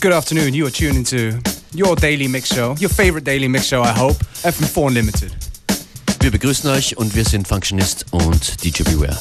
Good afternoon. You are tuning to your Daily Mix Show, your favorite Daily Mix Show, I hope, FM4 Limited. Wir begrüßen euch und wir sind Functionist und DJ Beware.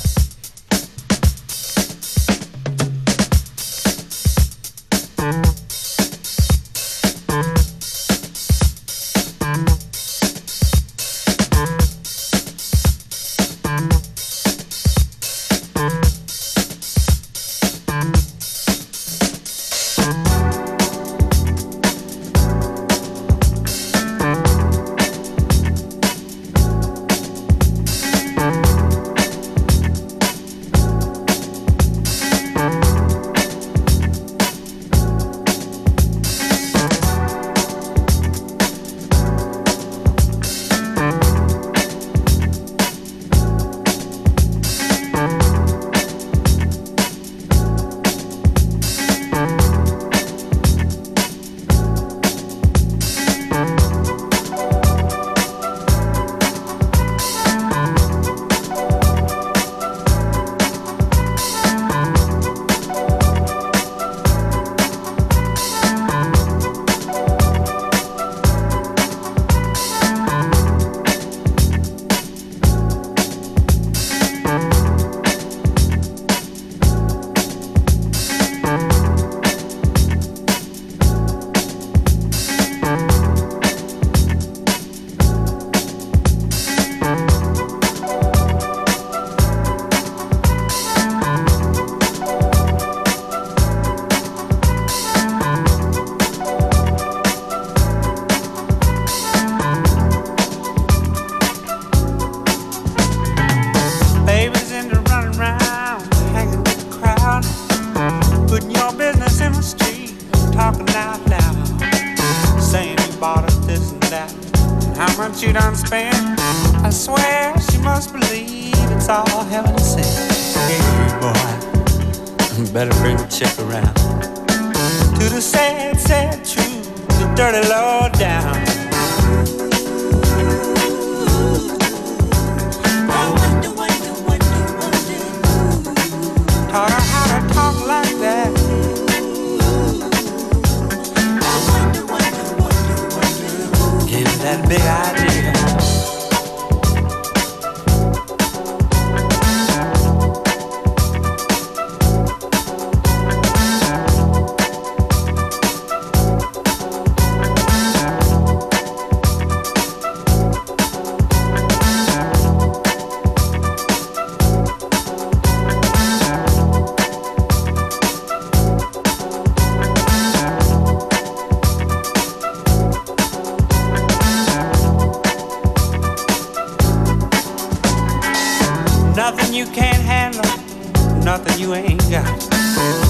That you ain't got.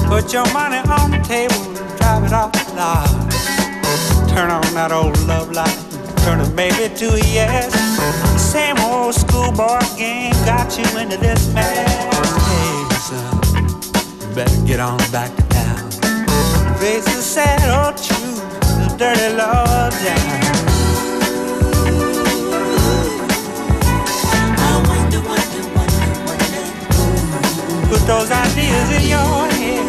Put your money on the table and drive it off the lot. Turn on that old love light, turn it maybe to a yes. Same old schoolboy game got you into this mess. Hey, son, you better get on back to town. Face the sad old truth, the dirty love down. Put those ideas in your head.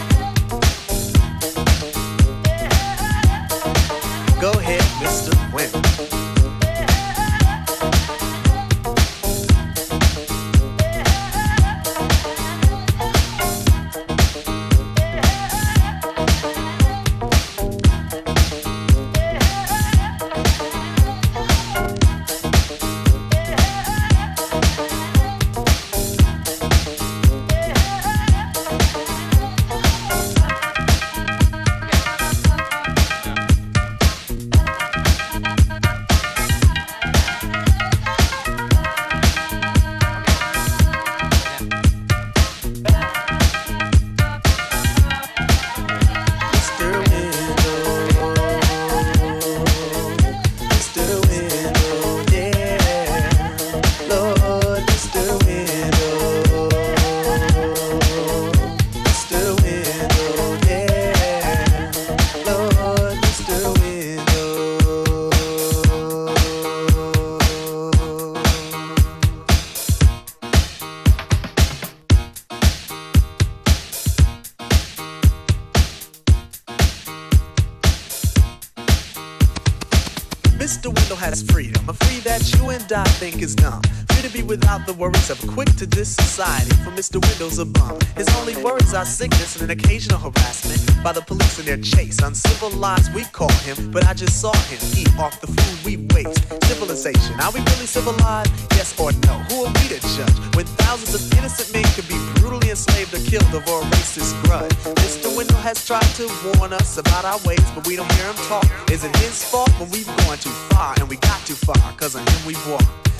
Go ahead, Mr. Win. Mr. Wendal's a bum. His only words are sickness and an occasional harassment by the police in their chase. Uncivilized, we call him, but I just saw him eat off the food we waste. Civilization, are we really civilized? Yes or no? Who are we to judge when thousands of innocent men could be brutally enslaved or killed over a racist grudge? Mr. Wendal has tried to warn us about our ways, but we don't hear him talk. Is it his fault when we've gone too far and we got too far? Cause of him we've walked.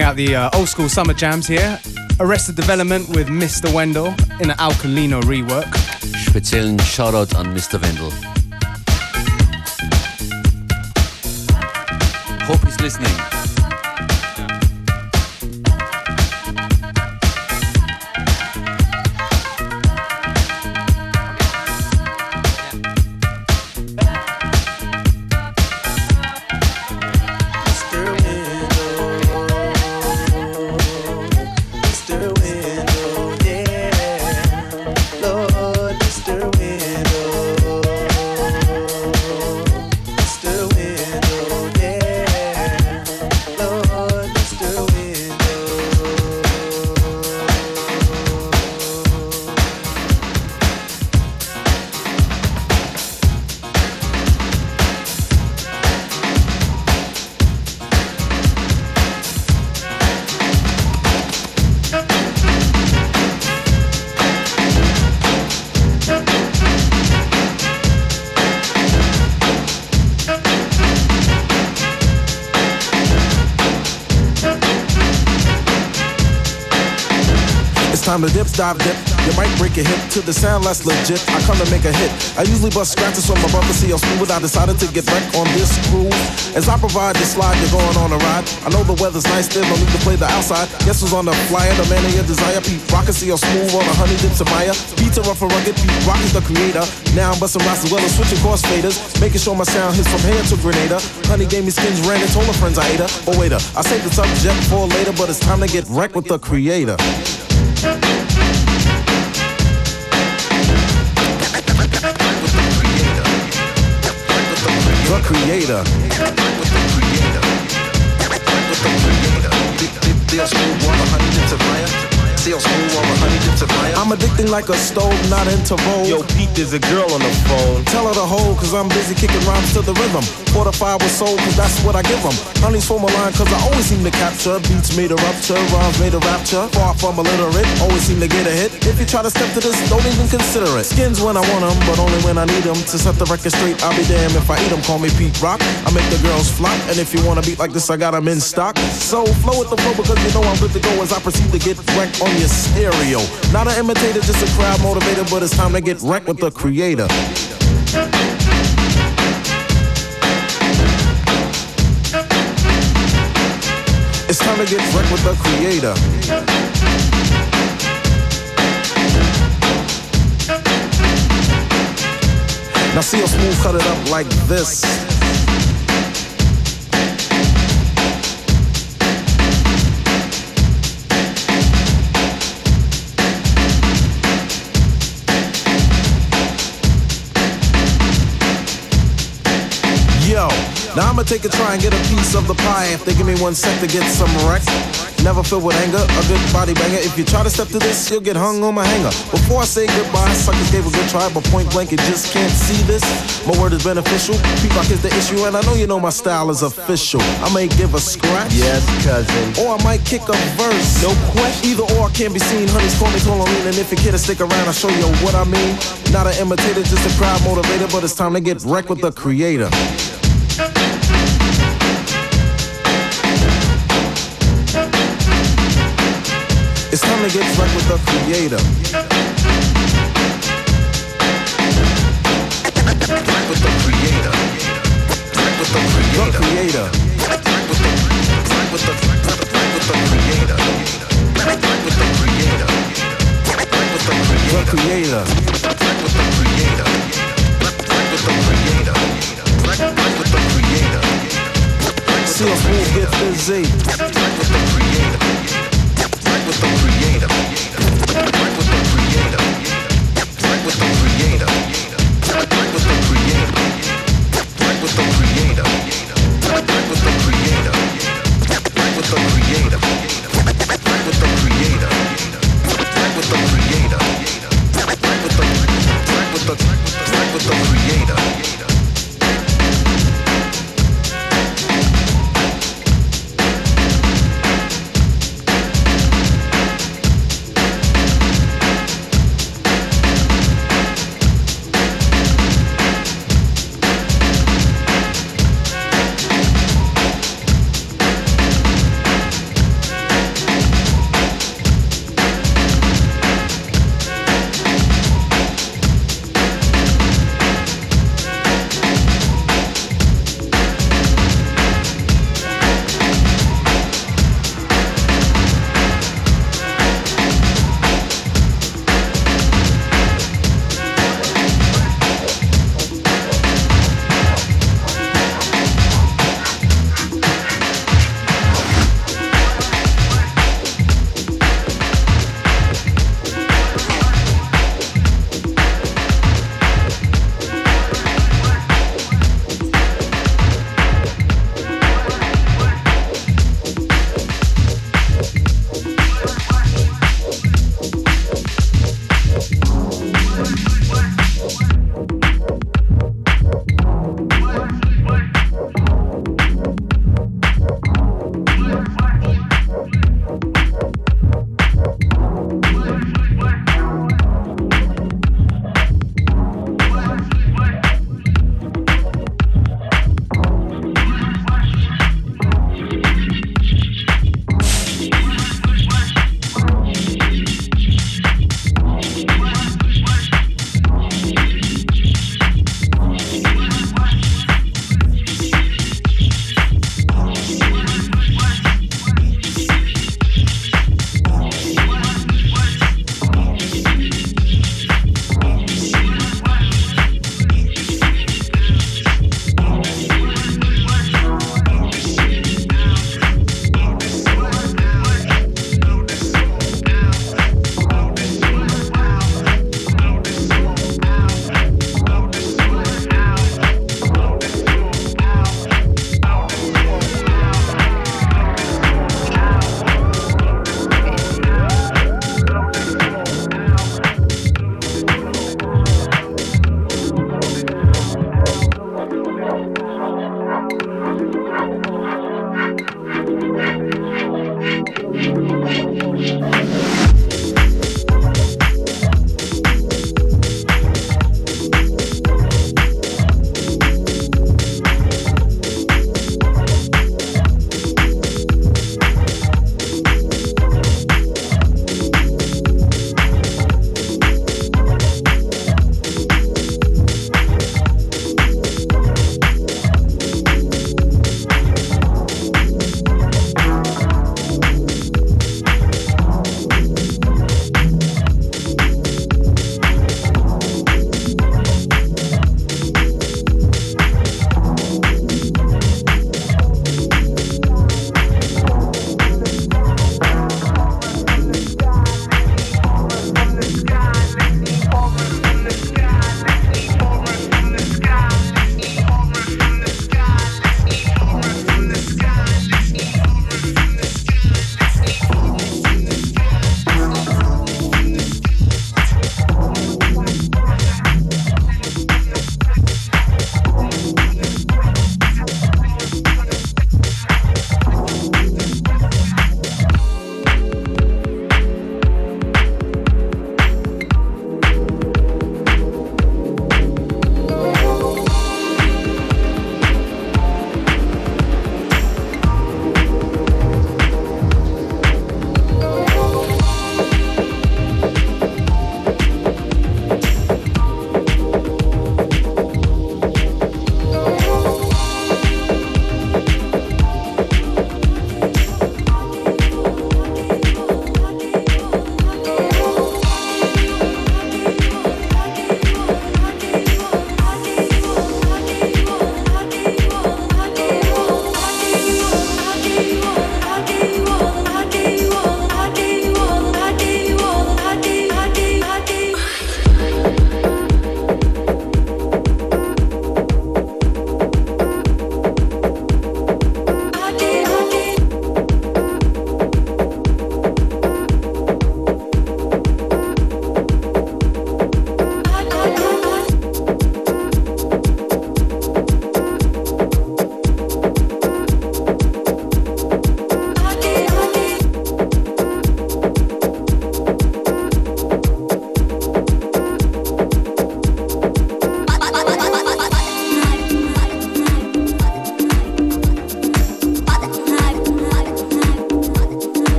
Out the uh, old school summer jams here. Arrested Development with Mr. Wendal in an Alkalino rework. Speziellen Shoutout an Mr. Wendal. Hope he's listening. Dive dip. You might break a hip to the sound less legit. I come to make a hit. I usually bust scratches from my brother CL Smooth. I decided to get back on this groove. As I provide the slide, you're going on a ride. I know the weather's nice, still no need to play the outside. Guess who's on the flyer? The man of your desire. Pete Rock and CL Smooth on a honey dip to Maya. And rugged. Pete Rock is the creator. Now I'm busting rocks as well as switching crossfaders. Making sure my sound hits from here to Grenada. Honey gave me skins, ran and told her friends I ate her. Oh, waiter, I saved the subject for later, but it's time to get wrecked with the creator. creator. With the creator. With the creator honey. I'm addicting like a stove, not into vogue. Yo, Pete, there's a girl on the phone. Tell her to hold, cause I'm busy kicking rhymes to the rhythm. Fortified with soul, cause that's what I give them. Honey's for my line, cause I always seem to capture. Beats made a rupture, rhymes made a rapture. Far from illiterate, always seem to get a hit. If you try to step to this, don't even consider it. Skins when I want them, but only when I need them. To set the record straight, I'll be damned if I eat them. Call me Pete Rock. I make the girls flop, and if you wanna beat like this, I got them in stock. So flow with the flow, because you know I'm good to go as I proceed to get wrecked on your stereo. Not an imitator, just a crowd motivator, but it's time to get wrecked with the creator. It's time to get wrecked with the creator. Now see how smooth cut it up like this. Now I'ma take a try and get a piece of the pie if they give me one sec to get some wreck. Never filled with anger, a good body banger. If you try to step to this, you'll get hung on my hanger. Before I say goodbye, suckers gave a good try, but point blank, you just can't see this. My word is beneficial. Pete Rock is the issue, and I know you know my style is official. I may give a scratch. Yes, cousin. Or I might kick a verse. No question. Either or can't be seen. Honey's call me Tolomine, and if you care to stick around, I'll show you what I mean. Not an imitator, just a crowd motivator, but it's time to get wrecked with the creator. It's time to get wrecked with the creator. With the creator. With the creator. The creator. Wreck with the wreck with the wreck with the creator. With the creator. With the creator. The creator. Wreck with the creator. Wreck with the creator. Wreck wreck with the creator. See us move, get busy. Wreck with the creator. With the creator.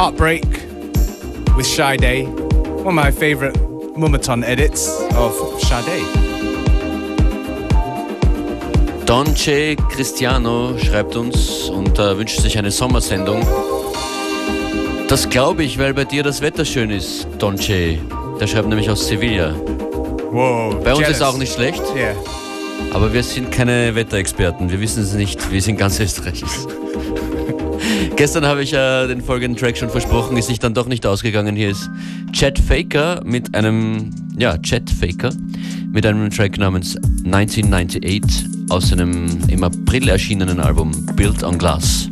Heartbreak with Sade. One of my favorite Mumaton edits of Sade. Donce Cristiano schreibt uns und äh, wünscht sich eine Sommersendung. Das glaube ich, weil bei dir das Wetter schön ist, Donce. Der schreibt nämlich aus Sevilla. Wow. Bei uns jealous. ist auch nicht schlecht, Yeah. aber wir sind keine Wetterexperten. Wir wissen es nicht, wie es in ganz Österreich ist. Gestern habe ich äh, den folgenden Track schon versprochen, ist sich dann doch nicht ausgegangen. Hier ist Chet Faker mit einem, ja, Chet Faker mit einem Track namens 1998 aus seinem im April erschienenen Album Built on Glass.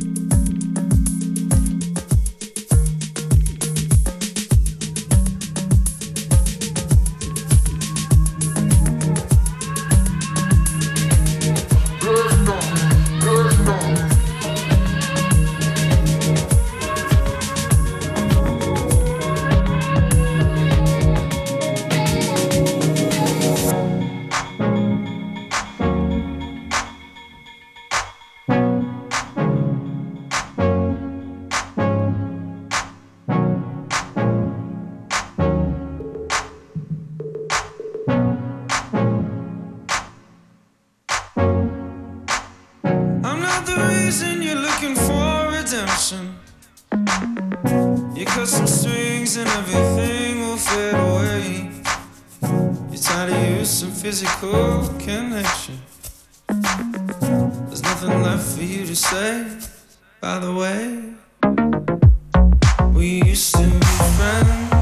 Some physical connection. There's nothing left for you to say, by the way. We used to be friends.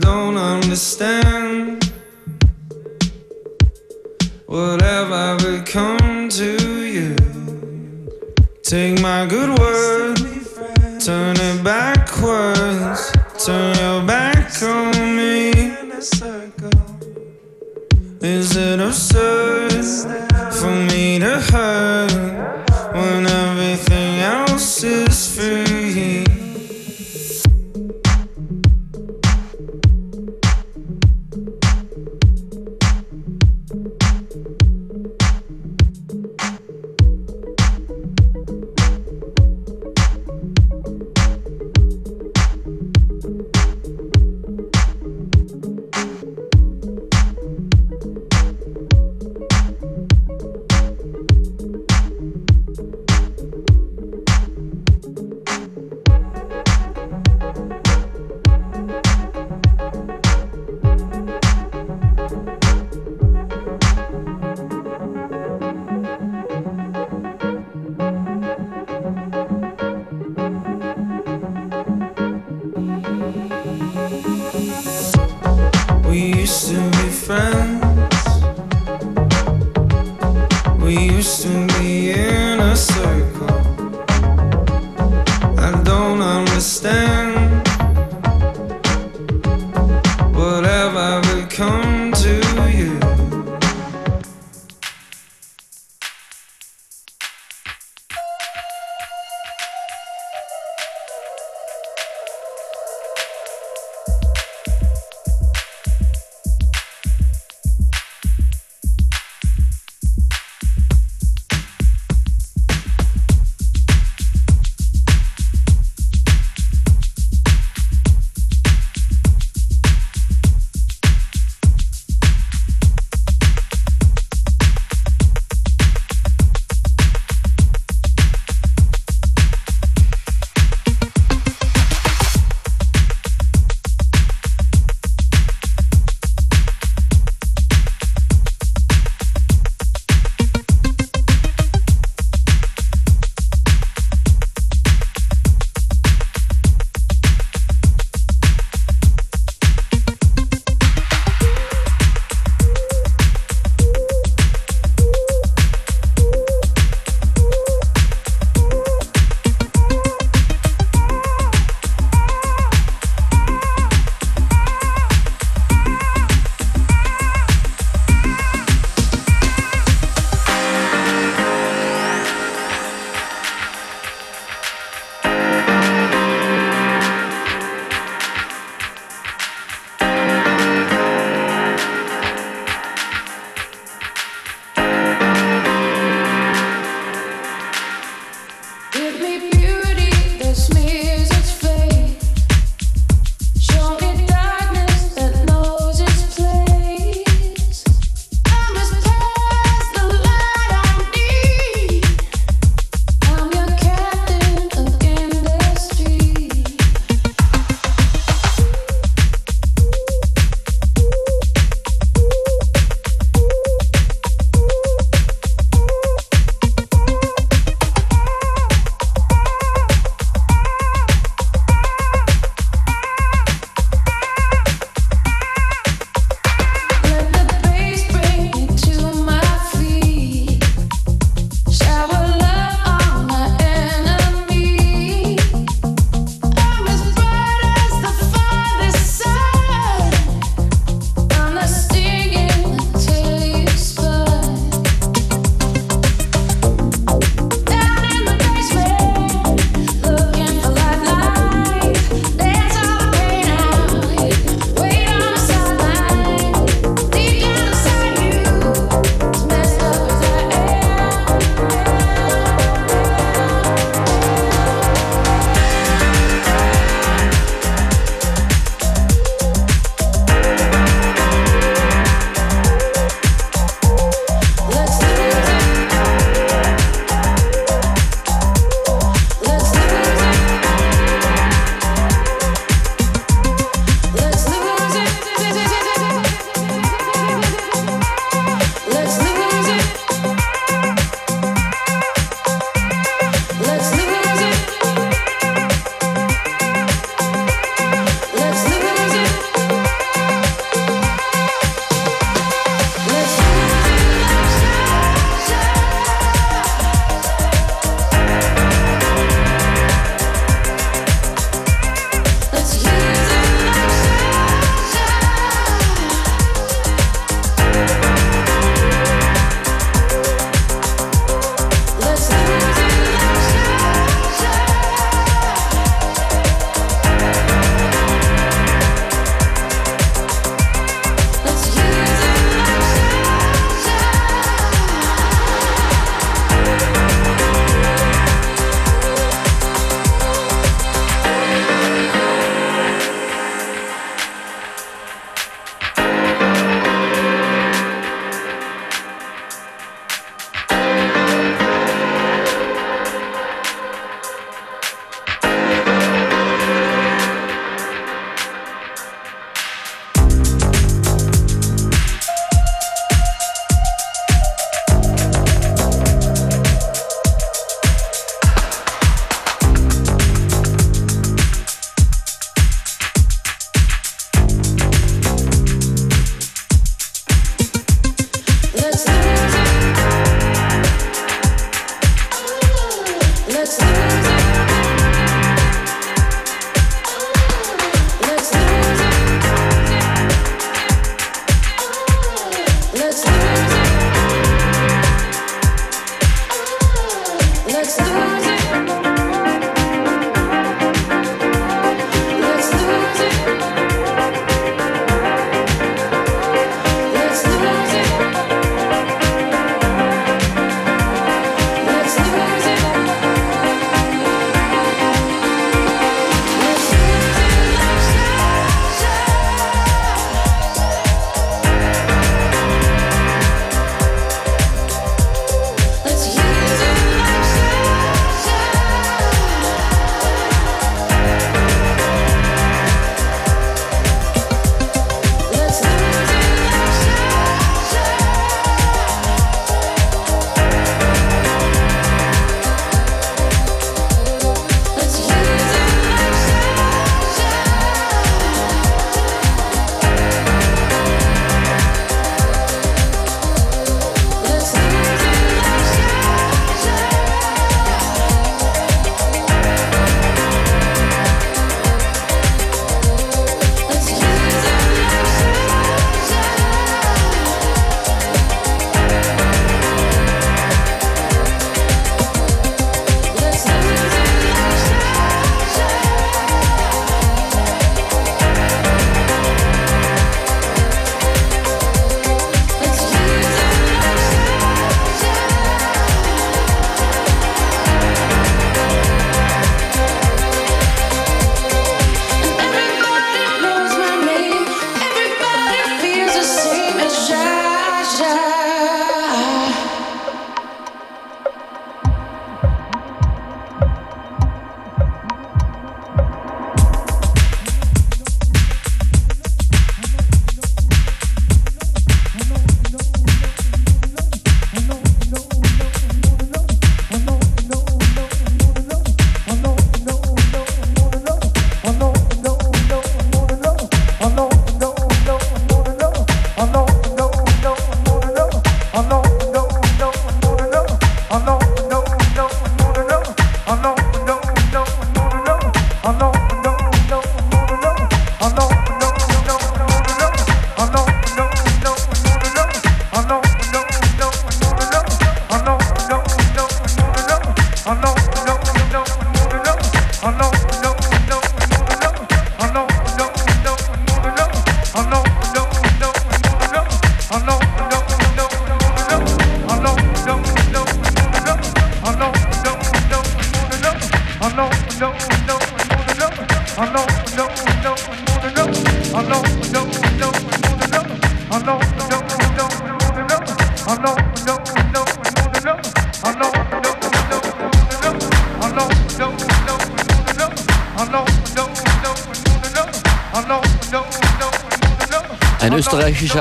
don't understand What have I become to you? Take my good word, turn it backwards.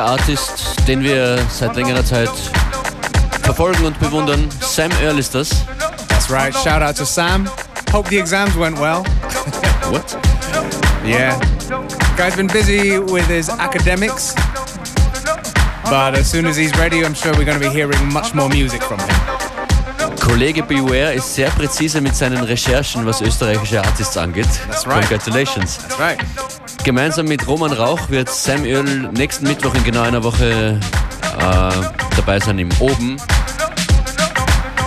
Artist, den wir seit längerer Zeit verfolgen und bewundern. Sam Earl ist das. That's right. Shout out to Sam. Hope the exams went well. What? Yeah. Guy's been busy with his academics. But as soon as he's ready, I'm sure we're going to be hearing much more music from him. Kollege Beware ist sehr präzise mit seinen Recherchen, was österreichische Artists angeht. That's right. Congratulations. That's right. Gemeinsam mit Roman Rauch wird Sam Earl nächsten Mittwoch in genau einer Woche äh, dabei sein im Oben.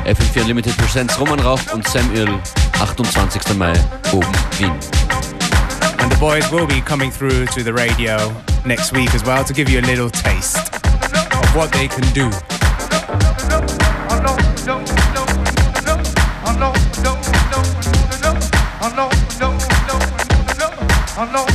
FM4 Unlimited Presents Roman Rauch und Sam Earl 28. Mai Oben Wien. And the boys will be coming through to the radio next week as well to give you a little taste of what they can do. Oh no,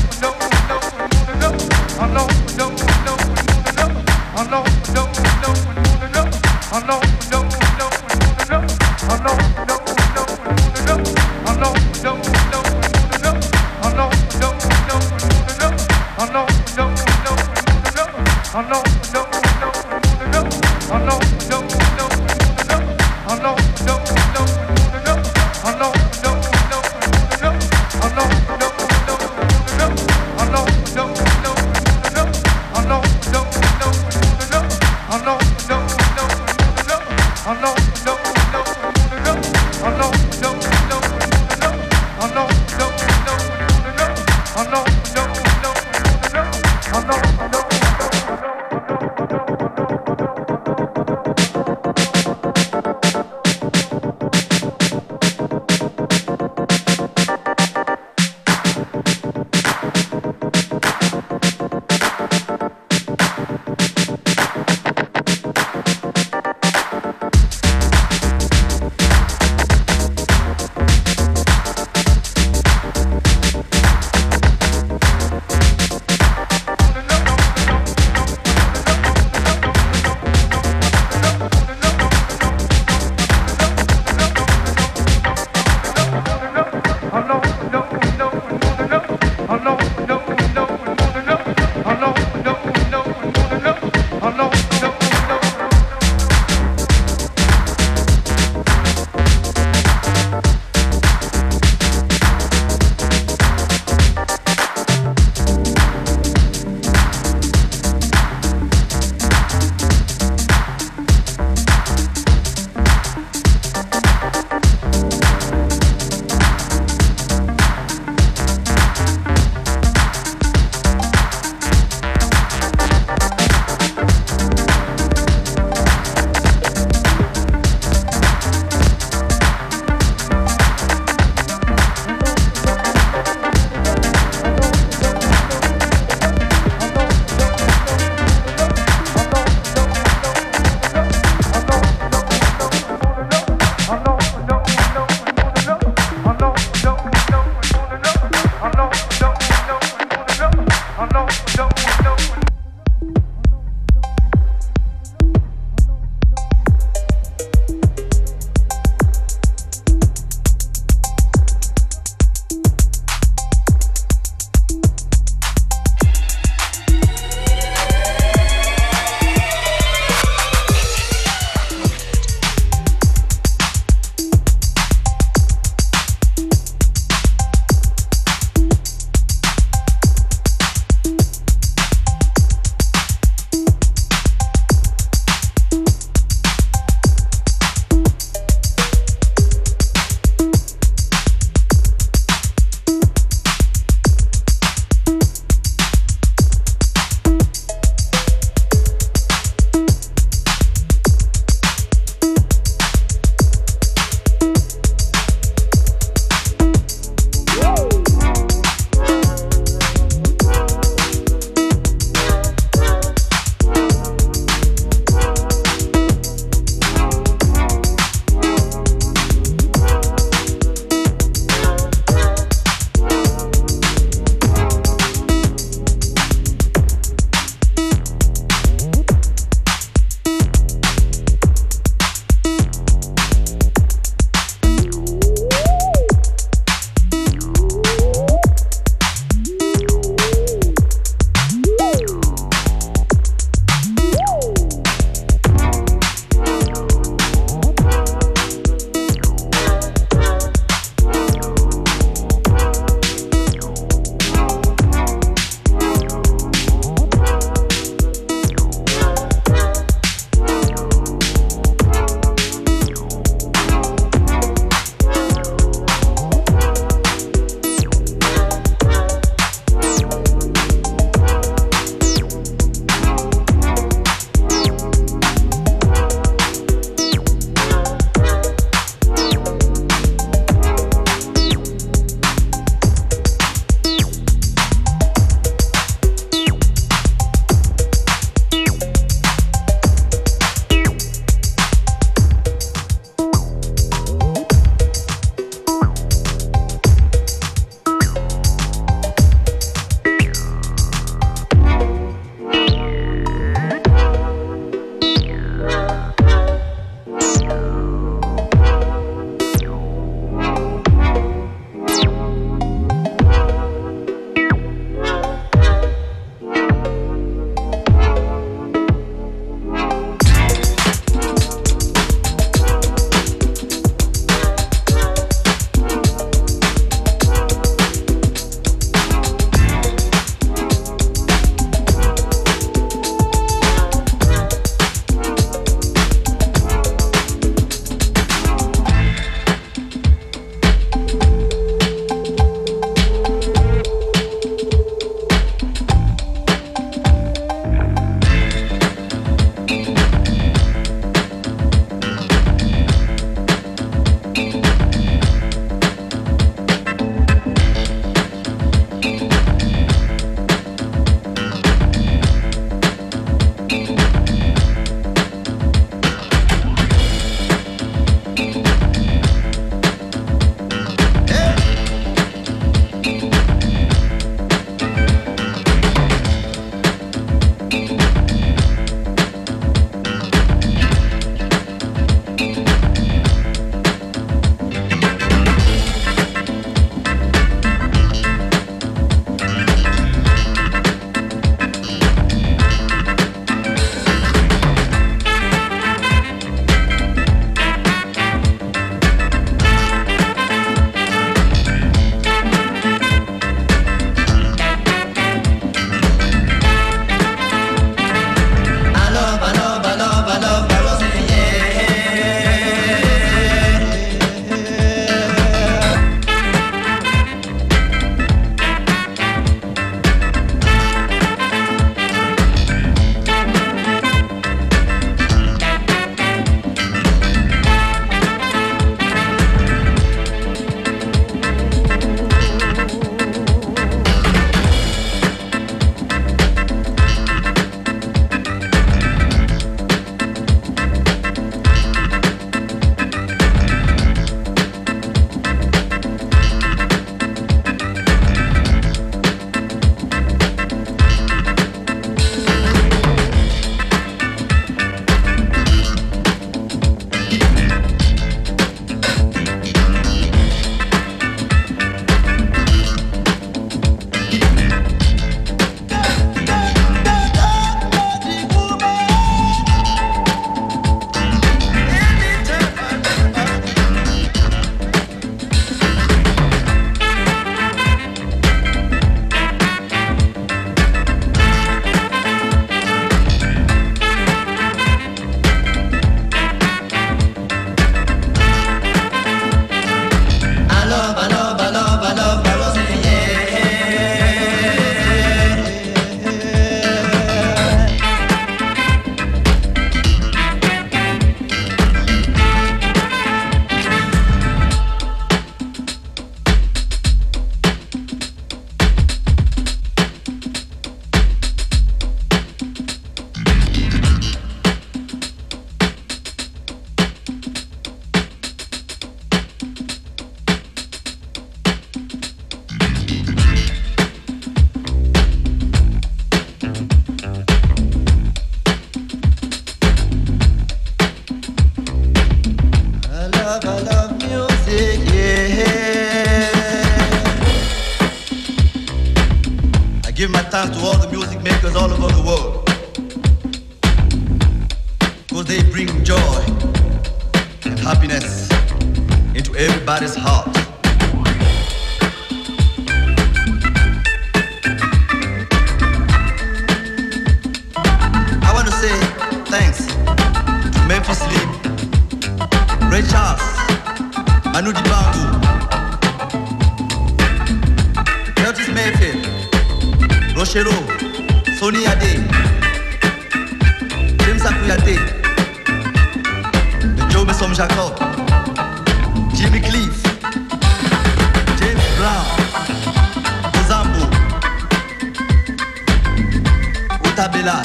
Otabela,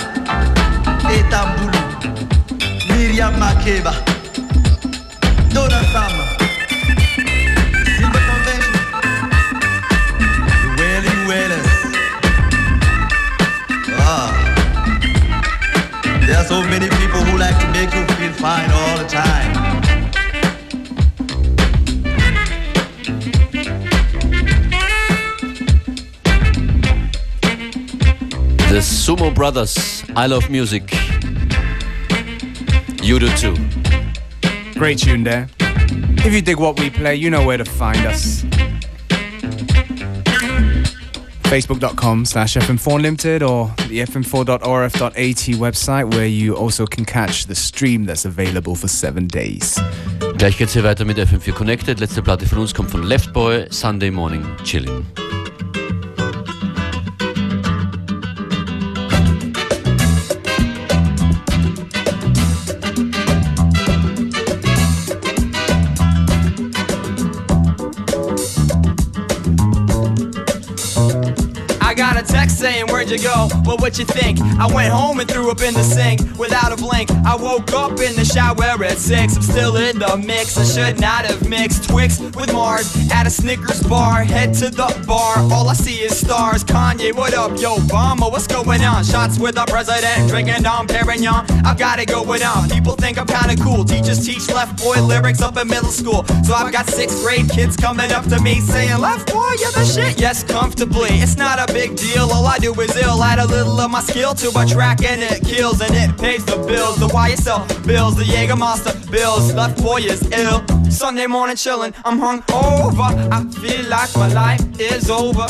Etambulu, Miriam Makeba, Sumo Brothers, I Love Music. You do too. Great tune there. If you dig what we play, you know where to find us. Facebook.com slash FM4 Limited or the FM4.orf.at website where you also can catch the stream that's available for seven days. Gleich geht's hier weiter mit FM4 Connected. Letzte Platte von uns kommt von Left Boy, Sunday Morning Chilling. You go? Well, what you think? I went home and threw up in the sink without a blink. I woke up in the shower at six. I'm still in the mix. I should not have mixed Twix with Mars at a Snickers bar. Head to the bar. All I see is stars. Kanye, what up? Yo, Obama, what's going on? Shots with the president, drinking Dom Perignon. I've got it going on. People think I'm kinda cool. Teachers teach left boy lyrics up in middle school. So I've got sixth grade kids coming up to me saying, Left boy, you're the shit. Yes, comfortably. It's not a big deal. All I do is ill. Add a little of my skill to my track and it kills and it pays the bills. The YSL bills, the Jägermeister bills. Left boy is ill. Sunday morning chillin', I'm hung over. I feel like my life is over.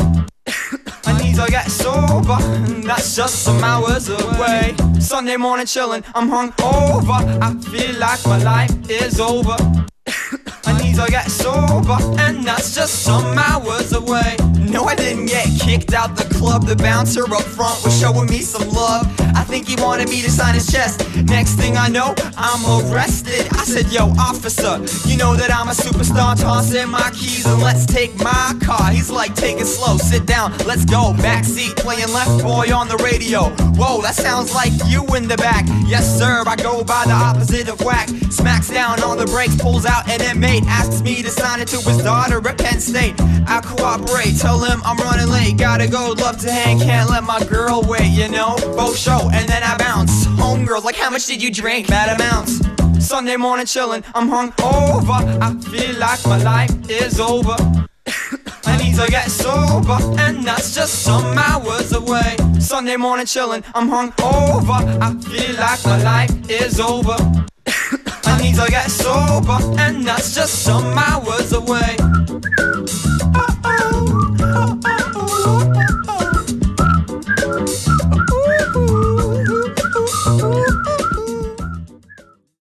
I need to get sober, that's just some hours away. Sunday morning chillin', I'm hung over. I feel like my life is over. I get sober, and that's just some hours away. No, I didn't get kicked out the club. The bouncer up front was showing me some love. Think he wanted me to sign his chest. Next thing I know, I'm arrested. I said, Yo, officer, you know that I'm a superstar. Toss in my keys and let's take my car. He's like, Take it slow, sit down, let's go. Backseat playing left boy on the radio. Whoa, that sounds like you in the back. Yes, sir, I go by the opposite of whack. Smacks down on the brakes, pulls out an inmate. Asks me to sign it to his daughter at Penn State. I cooperate, tell him I'm running late. Gotta go, love to hang, can't let my girl wait, you know? Both show, and then I bounce. Homegirls, like, how much did you drink? Bad amounts. Sunday morning chillin', I'm hung over. I feel like my life is over. I need to get sober, and that's just some hours away. Sunday morning chillin', I'm hung over. I feel like my life is over. I need to get sober, and that's just some hours away.